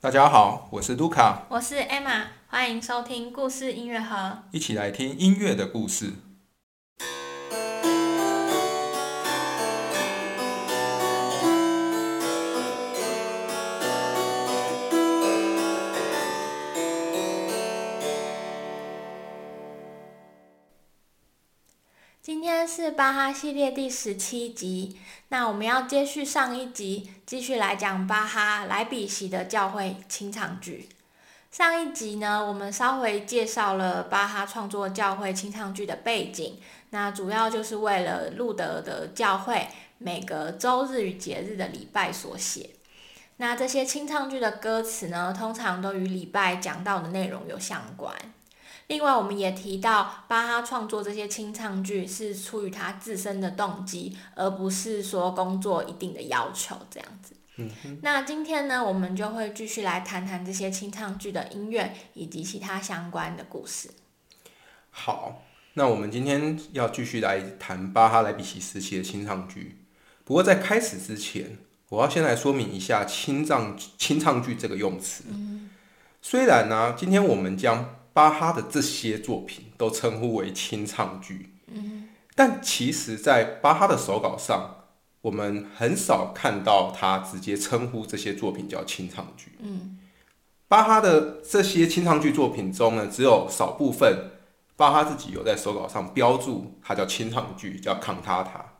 大家好，我是卢卡，我是 Emma，欢迎收听故事音乐盒。一起来听音乐的故事。是巴哈系列第十七集，那我们要接续上一集，继续来讲巴哈莱比锡的教会清唱剧。上一集呢，我们稍微介绍了巴哈创作教会清唱剧的背景，那主要就是为了路德的教会每个周日与节日的礼拜所写。那这些清唱剧的歌词呢，通常都与礼拜讲到的内容有相关。另外，我们也提到巴哈创作这些清唱剧是出于他自身的动机，而不是说工作一定的要求这样子。嗯那今天呢，我们就会继续来谈谈这些清唱剧的音乐以及其他相关的故事。好，那我们今天要继续来谈巴哈莱比锡时期的清唱剧。不过在开始之前，我要先来说明一下清唱清唱剧这个用词。虽然呢，今天我们将巴哈的这些作品都称呼为清唱剧，但其实，在巴哈的手稿上，我们很少看到他直接称呼这些作品叫清唱剧。巴哈的这些清唱剧作品中呢，只有少部分巴哈自己有在手稿上标注它叫清唱剧，叫康塔塔。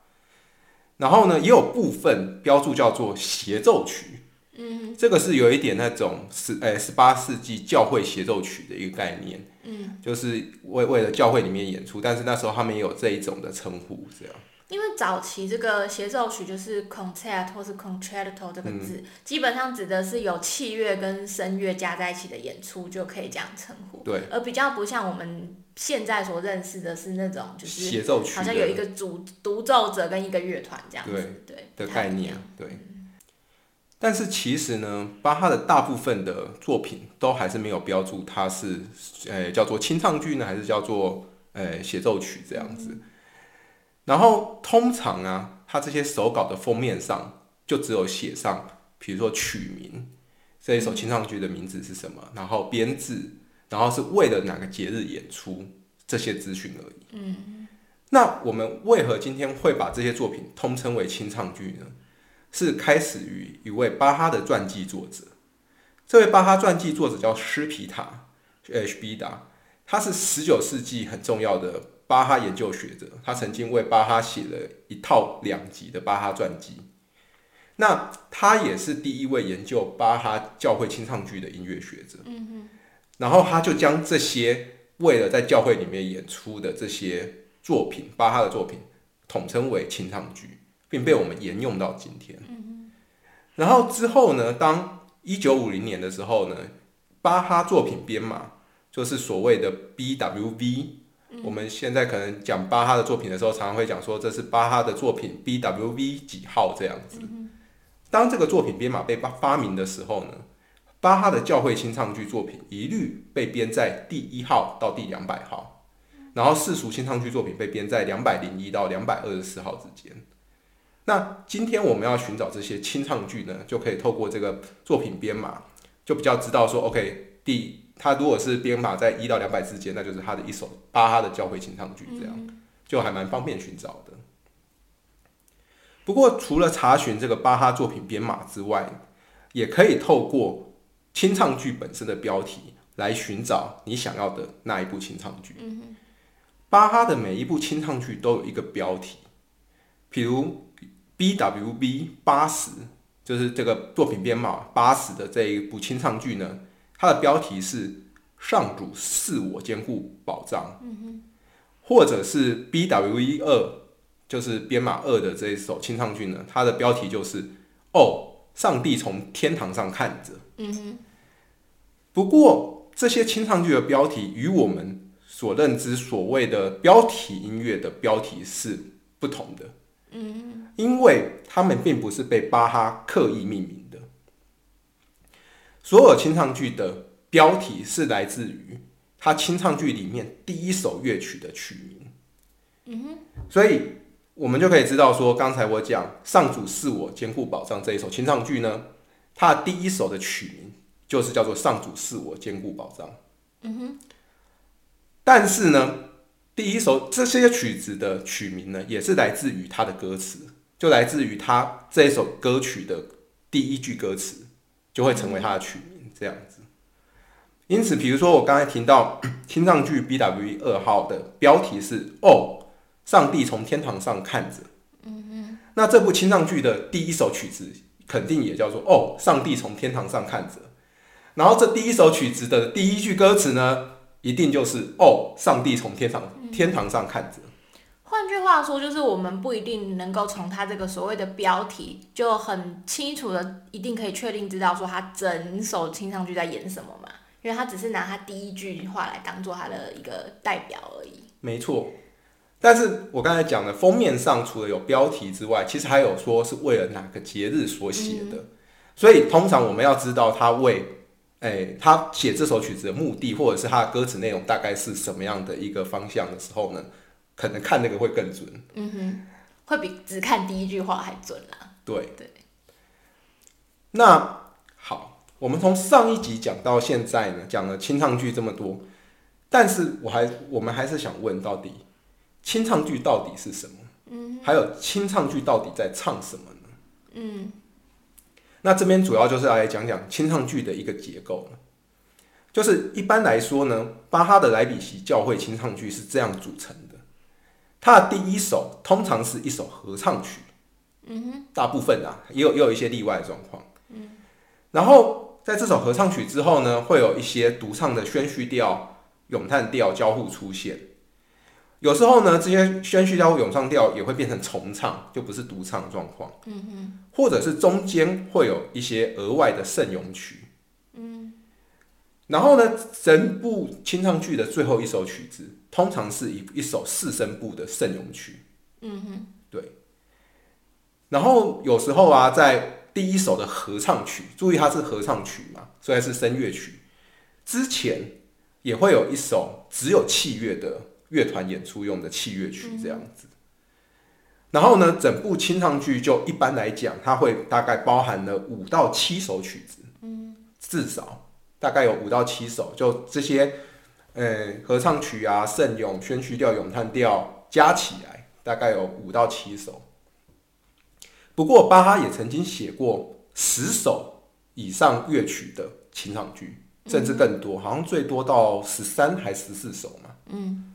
然后呢，也有部分标注叫做协奏曲。嗯，这个是有一点那种十诶十八世纪教会协奏曲的一个概念。嗯，就是为为了教会里面演出，但是那时候他们也有这一种的称呼，这样。因为早期这个协奏曲就是 concert 或是 concerto 这个字，基本上指的是有器乐跟声乐加在一起的演出，就可以这样称呼。对，而比较不像我们现在所认识的是那种就是协奏曲好像有一个主独奏者跟一个乐团这样子，对的概念样，对。但是其实呢，巴哈的大部分的作品都还是没有标注它是，呃，叫做清唱剧呢，还是叫做呃协奏曲这样子。然后通常啊，它这些手稿的封面上就只有写上，比如说曲名，这一首清唱剧的名字是什么，然后编制，然后是为了哪个节日演出这些资讯而已。嗯，那我们为何今天会把这些作品通称为清唱剧呢？是开始于一位巴哈的传记作者。这位巴哈传记作者叫施皮塔 （H. B. 达），他是十九世纪很重要的巴哈研究学者。他曾经为巴哈写了一套两集的巴哈传记。那他也是第一位研究巴哈教会清唱剧的音乐学者。嗯然后他就将这些为了在教会里面演出的这些作品，巴哈的作品，统称为清唱剧。并被我们沿用到今天。然后之后呢，当一九五零年的时候呢，巴哈作品编码就是所谓的 BWV。我们现在可能讲巴哈的作品的时候，常常会讲说这是巴哈的作品 BWV 几号这样子。当这个作品编码被发发明的时候呢，巴哈的教会新唱剧作品一律被编在第一号到第两百号，然后世俗新唱剧作品被编在两百零一到两百二十四号之间。那今天我们要寻找这些清唱剧呢，就可以透过这个作品编码，就比较知道说，OK，第它如果是编码在一到两百之间，那就是它的一首巴哈的教会清唱剧，这样就还蛮方便寻找的。不过，除了查询这个巴哈作品编码之外，也可以透过清唱剧本身的标题来寻找你想要的那一部清唱剧。巴哈的每一部清唱剧都有一个标题，譬如 BWB 八十，就是这个作品编码八十的这一部清唱剧呢，它的标题是“上主赐我坚固保障”，或者是 BWV 二，就是编码二的这一首清唱剧呢，它的标题就是“哦，上帝从天堂上看着”。嗯不过这些清唱剧的标题与我们所认知所谓的标题音乐的标题是不同的。因为他们并不是被巴哈刻意命名的。所有清唱剧的标题是来自于他清唱剧里面第一首乐曲的曲名。嗯哼，所以我们就可以知道说，刚才我讲“上主是我坚固保障”这一首清唱剧呢，它的第一首的曲名就是叫做上主是我坚固保障。嗯哼。但是呢，第一首这些曲子的曲名呢，也是来自于他的歌词，就来自于他这首歌曲的第一句歌词，就会成为他的曲名这样子。因此，比如说我刚才听到 清唱剧 B W 二号的标题是“哦，上帝从天堂上看着”，嗯哼，那这部清唱剧的第一首曲子肯定也叫做“哦，上帝从天堂上看着”，然后这第一首曲子的第一句歌词呢，一定就是“哦，上帝从天堂天堂上看着”。换句话说，就是我们不一定能够从他这个所谓的标题就很清楚的，一定可以确定知道说他整首清唱剧在演什么嘛。因为他只是拿他第一句话来当做他的一个代表而已。没错，但是我刚才讲的封面上除了有标题之外，其实还有说是为了哪个节日所写的。所以通常我们要知道他为，哎，他写这首曲子的目的，或者是他的歌词内容大概是什么样的一个方向的时候呢，可能看那个会更准。嗯哼，会比只看第一句话还准啦。对对。那好。我们从上一集讲到现在呢，讲了清唱剧这么多，但是我还我们还是想问，到底清唱剧到底是什么？嗯，还有清唱剧到底在唱什么呢？嗯，那这边主要就是来讲讲清唱剧的一个结构就是一般来说呢，巴哈的莱比锡教会清唱剧是这样组成的，它的第一首通常是一首合唱曲，嗯哼，大部分啊，也有也有一些例外状况，嗯，然后。在这首合唱曲之后呢，会有一些独唱的宣叙调、咏叹调交互出现。有时候呢，这些宣叙调或、咏唱调也会变成重唱，就不是独唱状况。嗯哼，或者是中间会有一些额外的圣咏曲。嗯，然后呢，整部清唱剧的最后一首曲子，通常是一一首四声部的圣咏曲。嗯哼，对。然后有时候啊，在第一首的合唱曲，注意它是合唱曲嘛，虽然是声乐曲。之前也会有一首只有器乐的乐团演出用的器乐曲这样子。然后呢，整部清唱剧就一般来讲，它会大概包含了五到七首曲子，嗯，至少大概有五到七首，就这些，呃，合唱曲啊、圣咏、宣叙调、咏叹调加起来，大概有五到七首。不过巴哈也曾经写过十首以上乐曲的清唱剧，甚至更多，好像最多到十三还十四首嘛。嗯，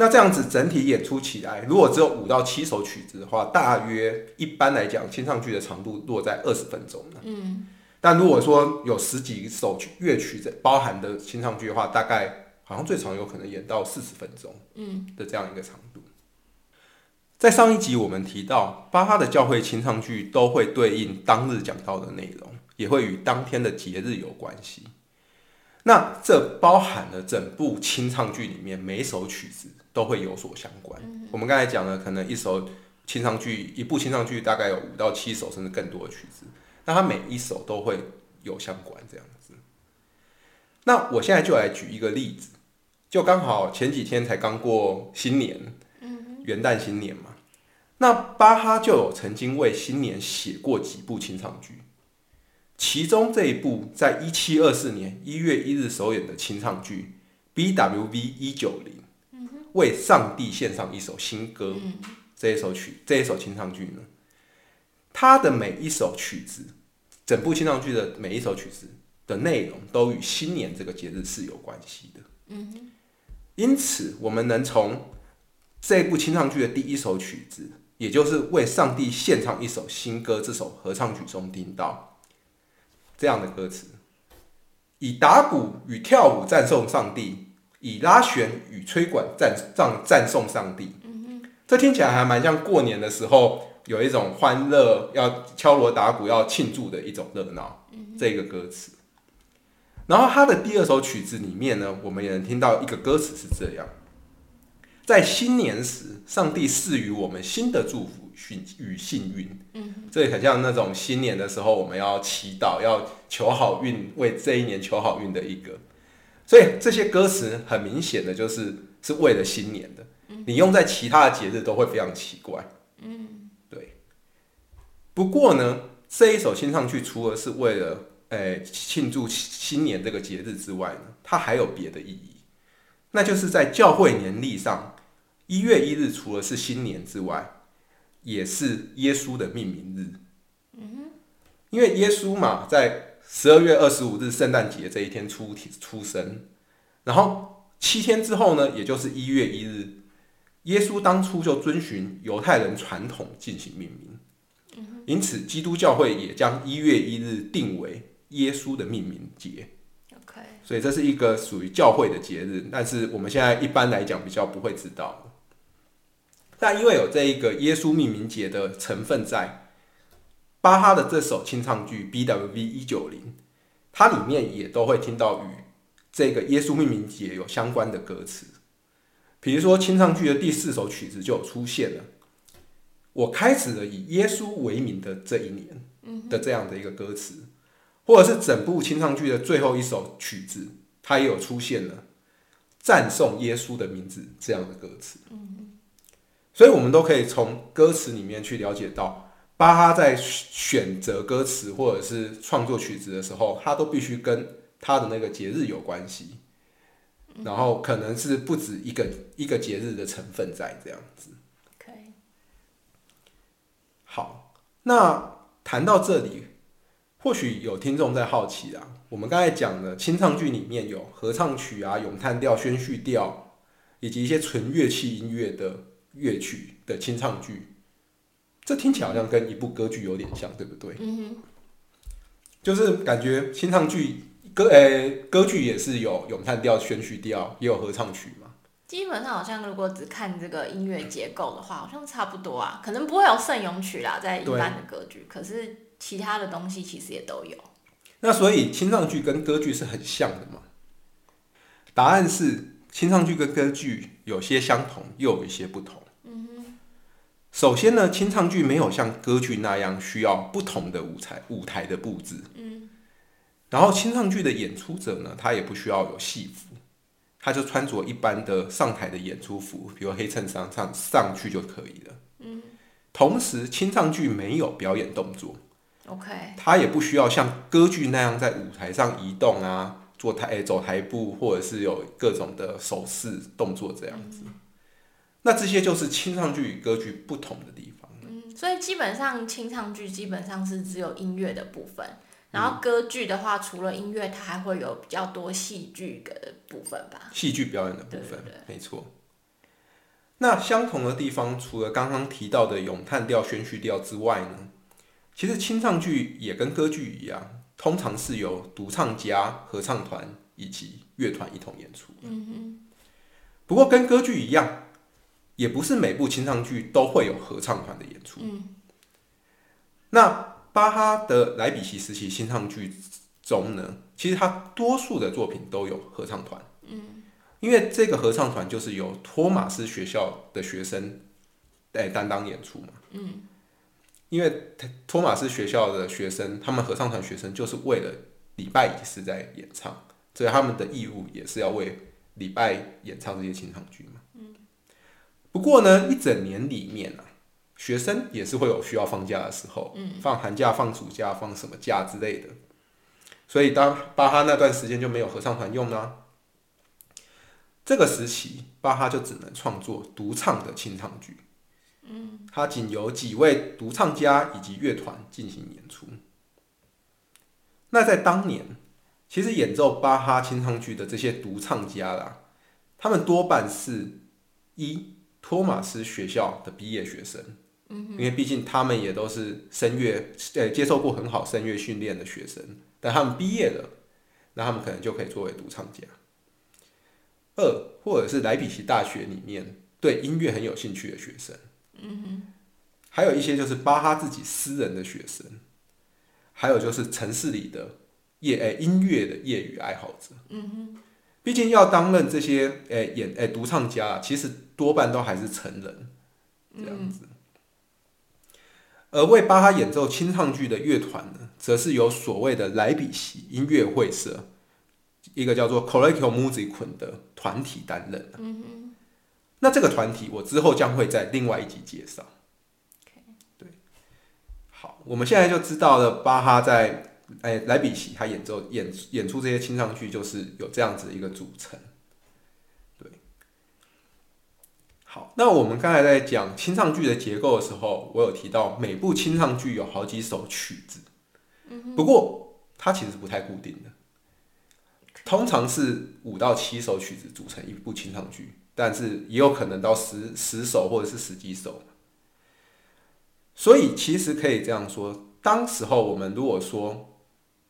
那这样子整体演出起来，如果只有五到七首曲子的话，大约一般来讲，清唱剧的长度落在二十分钟嗯，但如果说有十几首乐曲在包含的清唱剧的话，大概好像最长有可能演到四十分钟。嗯，的这样一个长度。在上一集我们提到，巴哈的教会清唱剧都会对应当日讲到的内容，也会与当天的节日有关系。那这包含了整部清唱剧里面每首曲子都会有所相关。我们刚才讲了，可能一首清唱剧，一部清唱剧大概有五到七首甚至更多的曲子，那它每一首都会有相关这样子。那我现在就来举一个例子，就刚好前几天才刚过新年，元旦新年嘛。那巴哈就有曾经为新年写过几部清唱剧，其中这一部在一七二四年一月一日首演的清唱剧 B W V 一九零，为上帝献上一首新歌，这一首曲这一首清唱剧呢，它的每一首曲子，整部清唱剧的每一首曲子的内容都与新年这个节日是有关系的。嗯因此我们能从这部清唱剧的第一首曲子。也就是为上帝献唱一首新歌，这首合唱曲中听到这样的歌词：以打鼓与跳舞赞颂上帝，以拉弦与吹管赞赞赞颂上帝。这听起来还蛮像过年的时候有一种欢乐，要敲锣打鼓要庆祝的一种热闹。这个歌词，然后他的第二首曲子里面呢，我们也能听到一个歌词是这样。在新年时，上帝赐予我们新的祝福与幸运。嗯，这也很像那种新年的时候，我们要祈祷，要求好运，为这一年求好运的一个。所以这些歌词很明显的就是是为了新年的。你用在其他的节日都会非常奇怪。嗯，对。不过呢，这一首新上去，除了是为了诶庆祝新年这个节日之外呢，它还有别的意义，那就是在教会年历上，一月一日除了是新年之外，也是耶稣的命名日。嗯因为耶稣嘛，在十二月二十五日圣诞节这一天出出生，然后七天之后呢，也就是一月一日，耶稣当初就遵循犹太人传统进行命名。因此，基督教会也将一月一日定为耶稣的命名节。OK，所以这是一个属于教会的节日，但是我们现在一般来讲比较不会知道。但因为有这一个耶稣命名节的成分在，巴哈的这首清唱剧 BWV 一九零，它里面也都会听到与这个耶稣命名节有相关的歌词。比如说清唱剧的第四首曲子就有出现了，我开始了以耶稣为名的这一年的这样的一个歌词。或者是整部清唱剧的最后一首曲子，它也有出现了赞颂耶稣的名字这样的歌词。所以，我们都可以从歌词里面去了解到，巴哈在选择歌词或者是创作曲子的时候，他都必须跟他的那个节日有关系，然后可能是不止一个一个节日的成分在这样子。可以。好，那谈到这里，或许有听众在好奇啊，我们刚才讲的清唱剧里面有合唱曲啊、咏叹调、宣叙调，以及一些纯乐器音乐的乐曲的清唱剧，这听起来好像跟一部歌剧有点像，对不对？嗯就是感觉清唱剧歌诶、歌剧也是有咏叹调、宣叙调，也有合唱曲嘛。基本上好像如果只看这个音乐结构的话，好像差不多啊，可能不会有圣咏曲啦，在一般的歌剧，可是其他的东西其实也都有。那所以清唱剧跟歌剧是很像的嘛？答案是清唱剧跟歌剧有些相同，又有一些不同。首先呢，清唱剧没有像歌剧那样需要不同的舞台舞台的布置。然后清唱剧的演出者呢，他也不需要有戏服，他就穿着一般的上台的演出服，比如黑衬衫上上去就可以了。同时，清唱剧没有表演动作。OK，他也不需要像歌剧那样在舞台上移动啊，做台、诶走台步，或者是有各种的手势动作这样子。那这些就是清唱剧与歌剧不同的地方。嗯，所以基本上清唱剧基本上是只有音乐的部分，然后歌剧的话，除了音乐，它还会有比较多戏剧的部分吧。戏剧表演的部分，对对没错。那相同的地方，除了刚刚提到的咏叹调、宣叙调之外呢，其实清唱剧也跟歌剧一样，通常是由独唱家、合唱团以及乐团一同演出。嗯不过跟歌剧一样，也不是每部清唱剧都会有合唱团的演出。那巴哈的莱比锡时期清唱剧中呢，其实他多数的作品都有合唱团。因为这个合唱团就是由托马斯学校的学生来担当演出嘛。嗯。因为托马斯学校的学生，他们合唱团学生就是为了礼拜仪式在演唱，所以他们的义务也是要为礼拜演唱这些清唱剧嘛。不过呢，一整年里面啊，学生也是会有需要放假的时候，嗯，放寒假、放暑假、放什么假之类的。所以当巴哈那段时间就没有合唱团用啦、这个时期，巴哈就只能创作独唱的清唱剧。嗯，他仅由几位独唱家以及乐团进行演出。那在当年，其实演奏巴哈清唱剧的这些独唱家啦，他们多半是一托马斯学校的毕业学生。嗯，因为毕竟他们也都是声乐，呃，接受过很好声乐训练的学生，但他们毕业了，那他们可能就可以作为独唱家。二或者是莱比锡大学里面对音乐很有兴趣的学生，嗯还有一些就是巴哈自己私人的学生，还有就是城市里的业诶、音乐的业余爱好者，嗯毕竟要担任这些诶、演诶、独唱家啊，其实多半都还是成人这样子。而为巴哈演奏清唱剧的乐团呢，则是由所谓的莱比锡音乐会社。一个叫做 Collegium Musicum 的团体担任、嗯、那这个团体我之后将会在另外一集介绍。对，好，我们现在就知道了巴哈在哎，莱比锡他演奏演演出这些清唱剧，就是有这样子的一个组成。对，好，那我们刚才在讲清唱剧的结构的时候，我有提到每部清唱剧有好几首曲子，不过它其实不太固定的，通常是五到七首曲子组成一部清唱剧，但是也有可能到十十首或者是十几首。所以其实可以这样说，当时候我们如果说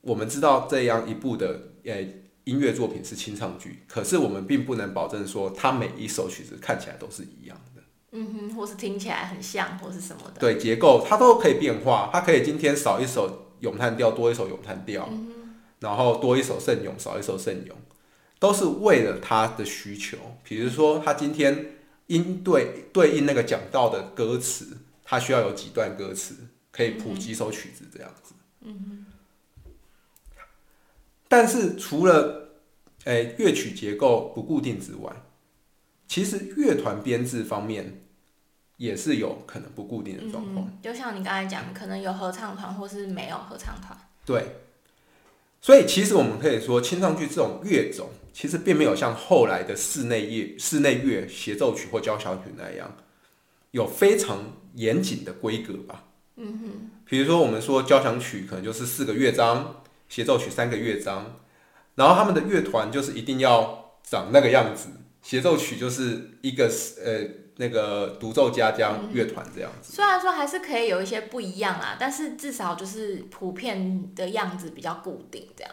我们知道这样一部的呃音乐作品是清唱剧，可是我们并不能保证说它每一首曲子看起来都是一样的。嗯哼，或是听起来很像，或是什么的。对，结构它都可以变化，它可以今天少一首咏叹调，多一首咏叹调，然后多一首圣咏，少一首圣咏，都是为了它的需求。比如说，他今天应对对应那个讲到的歌词。它需要有几段歌词，可以谱几首曲子这样子。嗯哼但是除了诶乐曲结构不固定之外，其实乐团编制方面也是有可能不固定的状况。就像你刚才讲，可能有合唱团，或是没有合唱团。对。所以其实我们可以说，清唱剧这种乐种，其实并没有像后来的室内乐、室内乐协奏曲或交响曲那样。有非常严谨的规格吧，嗯哼，比如说我们说交响曲可能就是四个乐章，协奏曲三个乐章，然后他们的乐团就是一定要长那个样子，协奏曲就是一个呃那个独奏家加乐团这样子。虽然说还是可以有一些不一样啊，但是至少就是普遍的样子比较固定这样。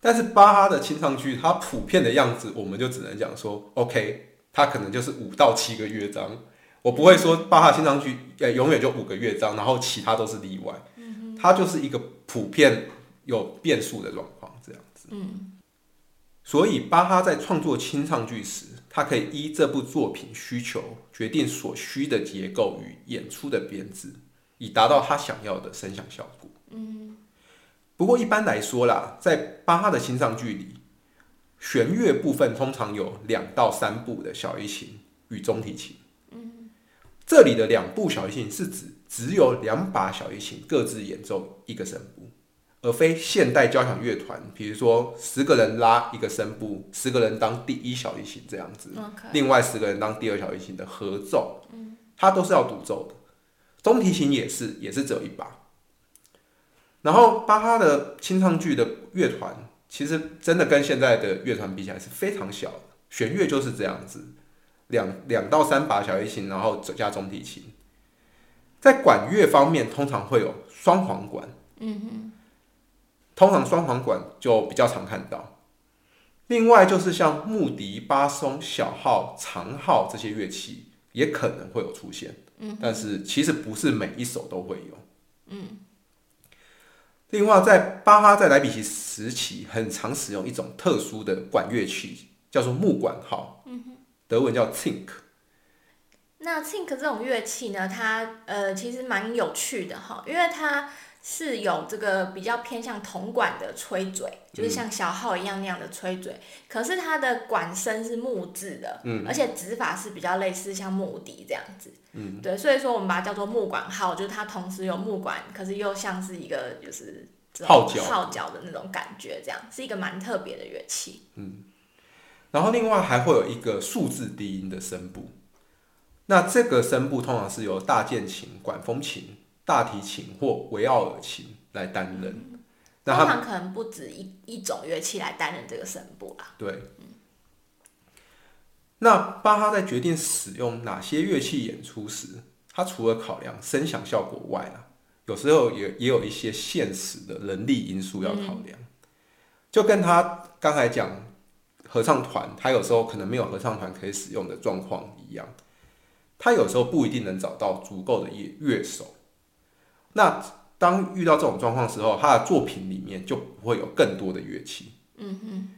但是巴哈的清唱剧，它普遍的样子，我们就只能讲说，OK，它可能就是五到七个乐章。我不会说巴哈清唱剧，呃，永远就五个乐章，然后其他都是例外。嗯它就是一个普遍有变数的状况，这样子。嗯。所以巴哈在创作清唱剧时，他可以依这部作品需求，决定所需的结构与演出的编制，以达到他想要的声响效果。嗯。不过一般来说啦，在巴哈的清唱剧里，弦乐部分通常有两到三部的小提琴与中提琴。这里的两部小提琴是指只有两把小提琴各自演奏一个声部，而非现代交响乐团，比如说十个人拉一个声部，十个人当第一小提琴这样子，另外十个人当第二小提琴的合奏，它都是要独奏的。中提琴也是，也是只有一把。然后巴哈的清唱剧的乐团，其实真的跟现在的乐团比起来是非常小的，弦乐就是这样子。两两到三把小提琴，然后加中提琴。在管乐方面，通常会有双簧管。嗯哼。通常双簧管就比较常看到。另外就是像木笛、巴松、小号、长号这些乐器，也可能会有出现。嗯。但是其实不是每一首都会有。嗯。另外，在巴哈在莱比锡时期，很常使用一种特殊的管乐器，叫做木管号。嗯哼。德文叫 Zink。那 Zink 这种乐器呢，它呃其实蛮有趣的哈，因为它是有这个比较偏向铜管的吹嘴，就是像小号一样那样的吹嘴，可是它的管身是木质的，嗯，而且指法是比较类似像木笛这样子，嗯，对，所以说我们把它叫做木管号，就是它同时有木管，可是又像是一个就是号角。号角的那种感觉，这样是一个蛮特别的乐器，嗯。然后另外还会有一个数字低音的声部，那这个声部通常是由大键琴、管风琴、大提琴或维奥尔琴来担任。通常可能不止一一种乐器来担任这个声部啦。对。那巴哈在决定使用哪些乐器演出时，他除了考量声响效果外啊，有时候也也有一些现实的人力因素要考量，就跟他刚才讲。合唱团，他有时候可能没有合唱团可以使用的状况一样，他有时候不一定能找到足够的乐乐手。那当遇到这种状况时候，他的作品里面就不会有更多的乐器。嗯哼。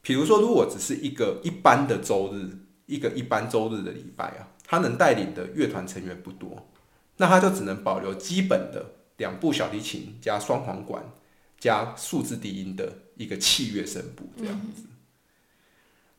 比如说，如果只是一个一般的周日，一个一般周日的礼拜啊，他能带领的乐团成员不多，那他就只能保留基本的两部小提琴加双簧管加数字低音的一个器乐声部这样子。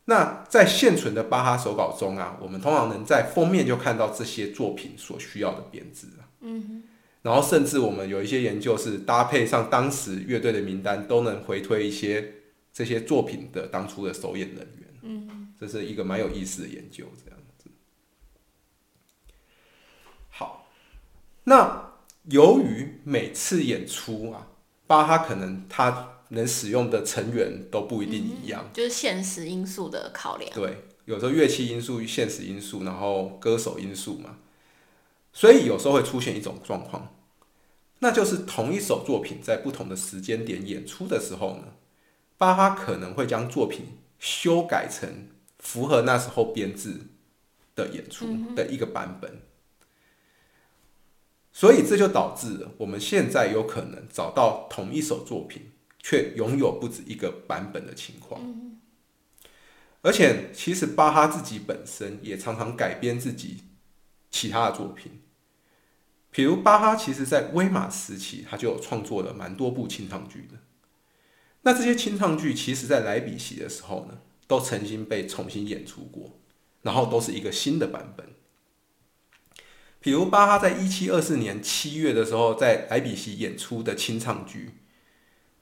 那在现存的巴哈手稿中啊，我们通常能在封面就看到这些作品所需要的编制啊。嗯然后甚至我们有一些研究是搭配上当时乐队的名单，都能回推一些这些作品的当初的首演人员。嗯，这是一个蛮有意思的研究，这样子。好，那由于每次演出啊，巴哈可能他能使用的成员都不一定一样，就是现实因素的考量。对，有时候乐器因素、现实因素，然后歌手因素嘛。所以有时候会出现一种状况，那就是同一首作品在不同的时间点演出的时候呢，巴哈可能会将作品修改成符合那时候编制的演出的一个版本。所以这就导致了我们现在有可能找到同一首作品却拥有不止一个版本的情况。而且，其实巴哈自己本身也常常改编自己。其他的作品，比如巴哈，其实在威马时期，他就有创作了蛮多部清唱剧的。那这些清唱剧，其实在莱比锡的时候呢，都曾经被重新演出过，然后都是一个新的版本。比如巴哈在一七二四年七月的时候，在莱比锡演出的清唱剧《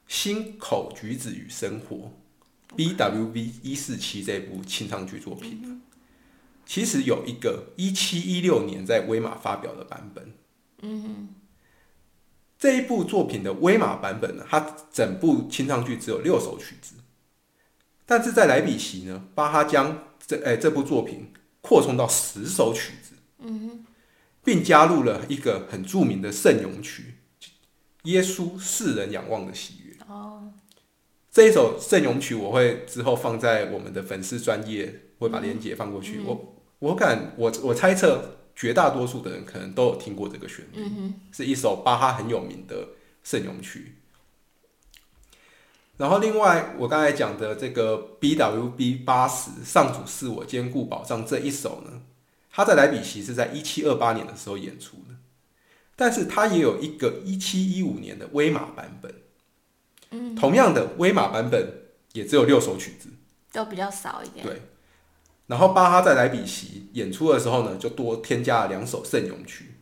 心口橘子与生活》（B.W.V. 一四七）这部清唱剧作品。其实有一个一七一六年在威马发表的版本，嗯，这一部作品的威马版本呢，它整部清唱剧只有六首曲子，但是在莱比锡呢，巴哈将这哎这部作品扩充到十首曲子，嗯并加入了一个很著名的圣咏曲《耶稣世人仰望的喜悦》哦，这一首圣咏曲我会之后放在我们的粉丝专业，会把链接放过去，我。我敢我我猜测，绝大多数的人可能都有听过这个旋律，是一首巴哈很有名的圣咏曲。然后另外我刚才讲的这个 BWB 八十上主是我坚固保障这一首呢，他在莱比锡是在一七二八年的时候演出的，但是他也有一个一七一五年的威马版本，嗯，同样的威马版本也只有六首曲子，都比较少一点，对。然后巴哈在莱比锡演出的时候呢，就多添加了两首圣咏曲，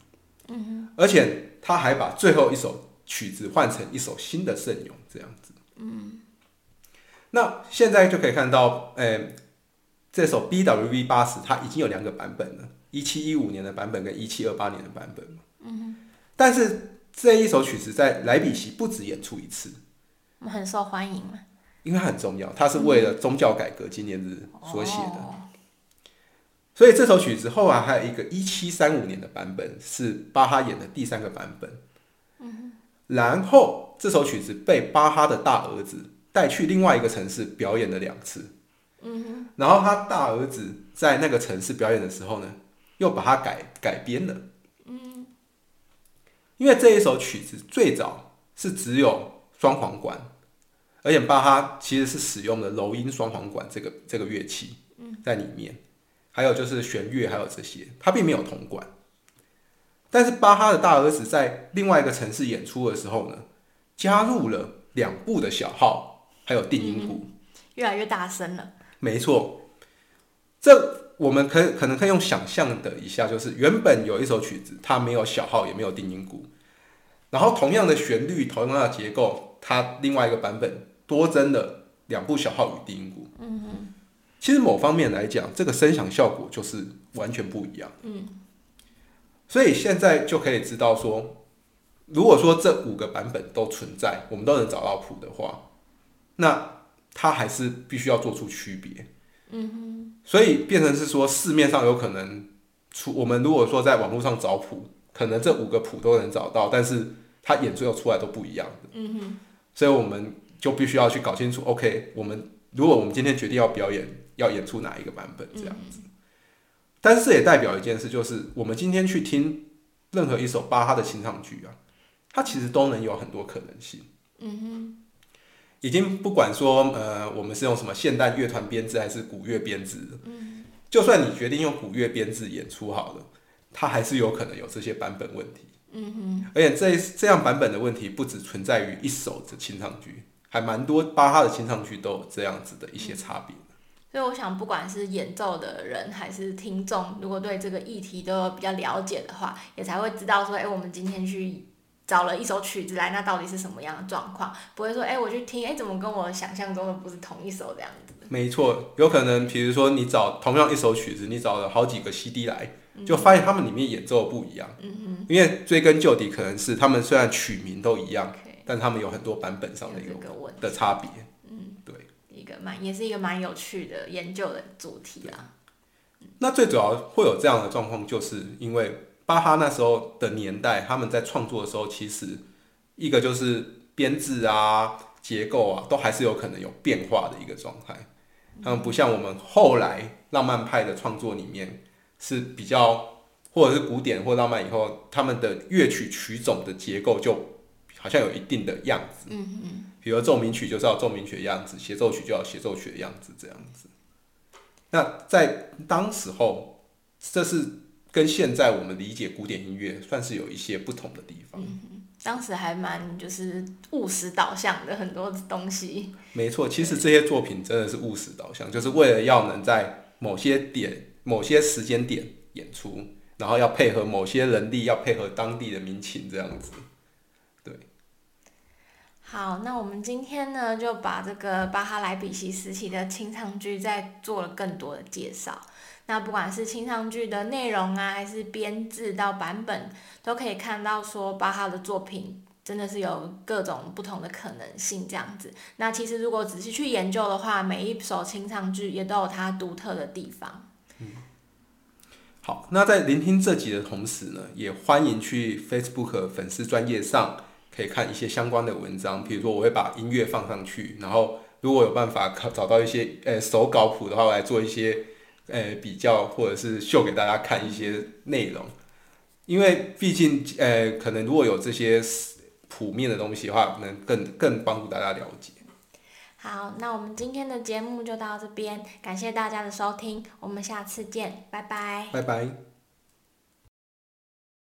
嗯而且他还把最后一首曲子换成一首新的圣咏，这样子，嗯，那现在就可以看到，诶，这首 BWV 八十它已经有两个版本了，一七一五年的版本跟一七二八年的版本。嗯但是这一首曲子在莱比锡不止演出一次，很受欢迎嘛，因为它很重要，它是为了宗教改革纪念日所写的。所以这首曲子后来还有一个一七三五年的版本，是巴哈演的第三个版本。然后这首曲子被巴哈的大儿子带去另外一个城市表演了两次。然后他大儿子在那个城市表演的时候呢，又把它改改编了。因为这一首曲子最早是只有双簧管，而且巴哈其实是使用了柔音双簧管这个这个乐器在里面。还有就是弦乐，还有这些，他并没有铜管。但是巴哈的大儿子在另外一个城市演出的时候呢，加入了两部的小号，还有定音鼓，越来越大声了。没错，这我们可可能可以用想象的一下，就是原本有一首曲子，它没有小号，也没有定音鼓，然后同样的旋律，同样的结构，它另外一个版本多增了两部小号与定音鼓。嗯哼。其实某方面来讲，这个声响效果就是完全不一样。嗯，所以现在就可以知道说，如果说这五个版本都存在，我们都能找到谱的话，那它还是必须要做出区别。嗯哼，所以变成是说，市面上有可能出我们如果说在网络上找谱，可能这五个谱都能找到，但是它演奏出来都不一样的。嗯哼，所以我们就必须要去搞清楚。OK，我们如果我们今天决定要表演。要演出哪一个版本这样子，但是这也代表一件事，就是我们今天去听任何一首巴哈的清唱剧啊，它其实都能有很多可能性。嗯哼，已经不管说呃，我们是用什么现代乐团编制还是古乐编制，嗯，就算你决定用古乐编制演出好了，它还是有可能有这些版本问题。嗯哼，而且这这样版本的问题不只存在于一首的清唱剧，还蛮多巴哈的清唱剧都有这样子的一些差别。所以我想，不管是演奏的人还是听众，如果对这个议题都有比较了解的话，也才会知道说，哎、我们今天去找了一首曲子来，那到底是什么样的状况？不会说，哎、我去听，哎、怎么跟我想象中的不是同一首这样子？没错，有可能，比如说你找同样一首曲子，你找了好几个 CD 来，就发现他们里面演奏不一样。嗯因为追根究底，可能是他们虽然曲名都一样但他们有很多版本上的一个问，的差别。嗯，对一个蛮也是一个蛮有趣的研究的主题啊。那最主要会有这样的状况，就是因为巴哈那时候的年代，他们在创作的时候，其实一个就是编制啊、结构啊，都还是有可能有变化的一个状态。他们不像我们后来浪漫派的创作里面是比较，或者是古典或浪漫以后，他们的乐曲曲种的结构就好像有一定的样子。嗯嗯，比如奏鸣曲就是要奏鸣曲的样子，协奏曲就要协奏曲的样子，这样子。那在当时候，这是跟现在我们理解古典音乐算是有一些不同的地方。当时还蛮就是务实导向的很多东西。没错，其实这些作品真的是务实导向，就是为了要能在某些点、某些时间点演出，然后要配合某些人力，要配合当地的民情，这样子。好，那我们今天呢就把这个巴哈莱比西时期的清唱剧再做了更多的介绍。那不管是清唱剧的内容啊，还是编制到版本，都可以看到说巴哈的作品真的是有各种不同的可能性这样子。那其实如果仔细去研究的话，每一首清唱剧也都有它独特的地方。嗯好，那在聆听这集的同时呢，也欢迎去 Facebook 粉丝专业上可以看一些相关的文章，比如说我会把音乐放上去，然后如果有办法考找到一些呃手稿谱的话，我来做一些呃比较，或者是秀给大家看一些内容，因为毕竟呃可能如果有这些谱面的东西的话，能更更帮助大家了解。好，那我们今天的节目就到这边，感谢大家的收听，我们下次见，拜拜。拜拜。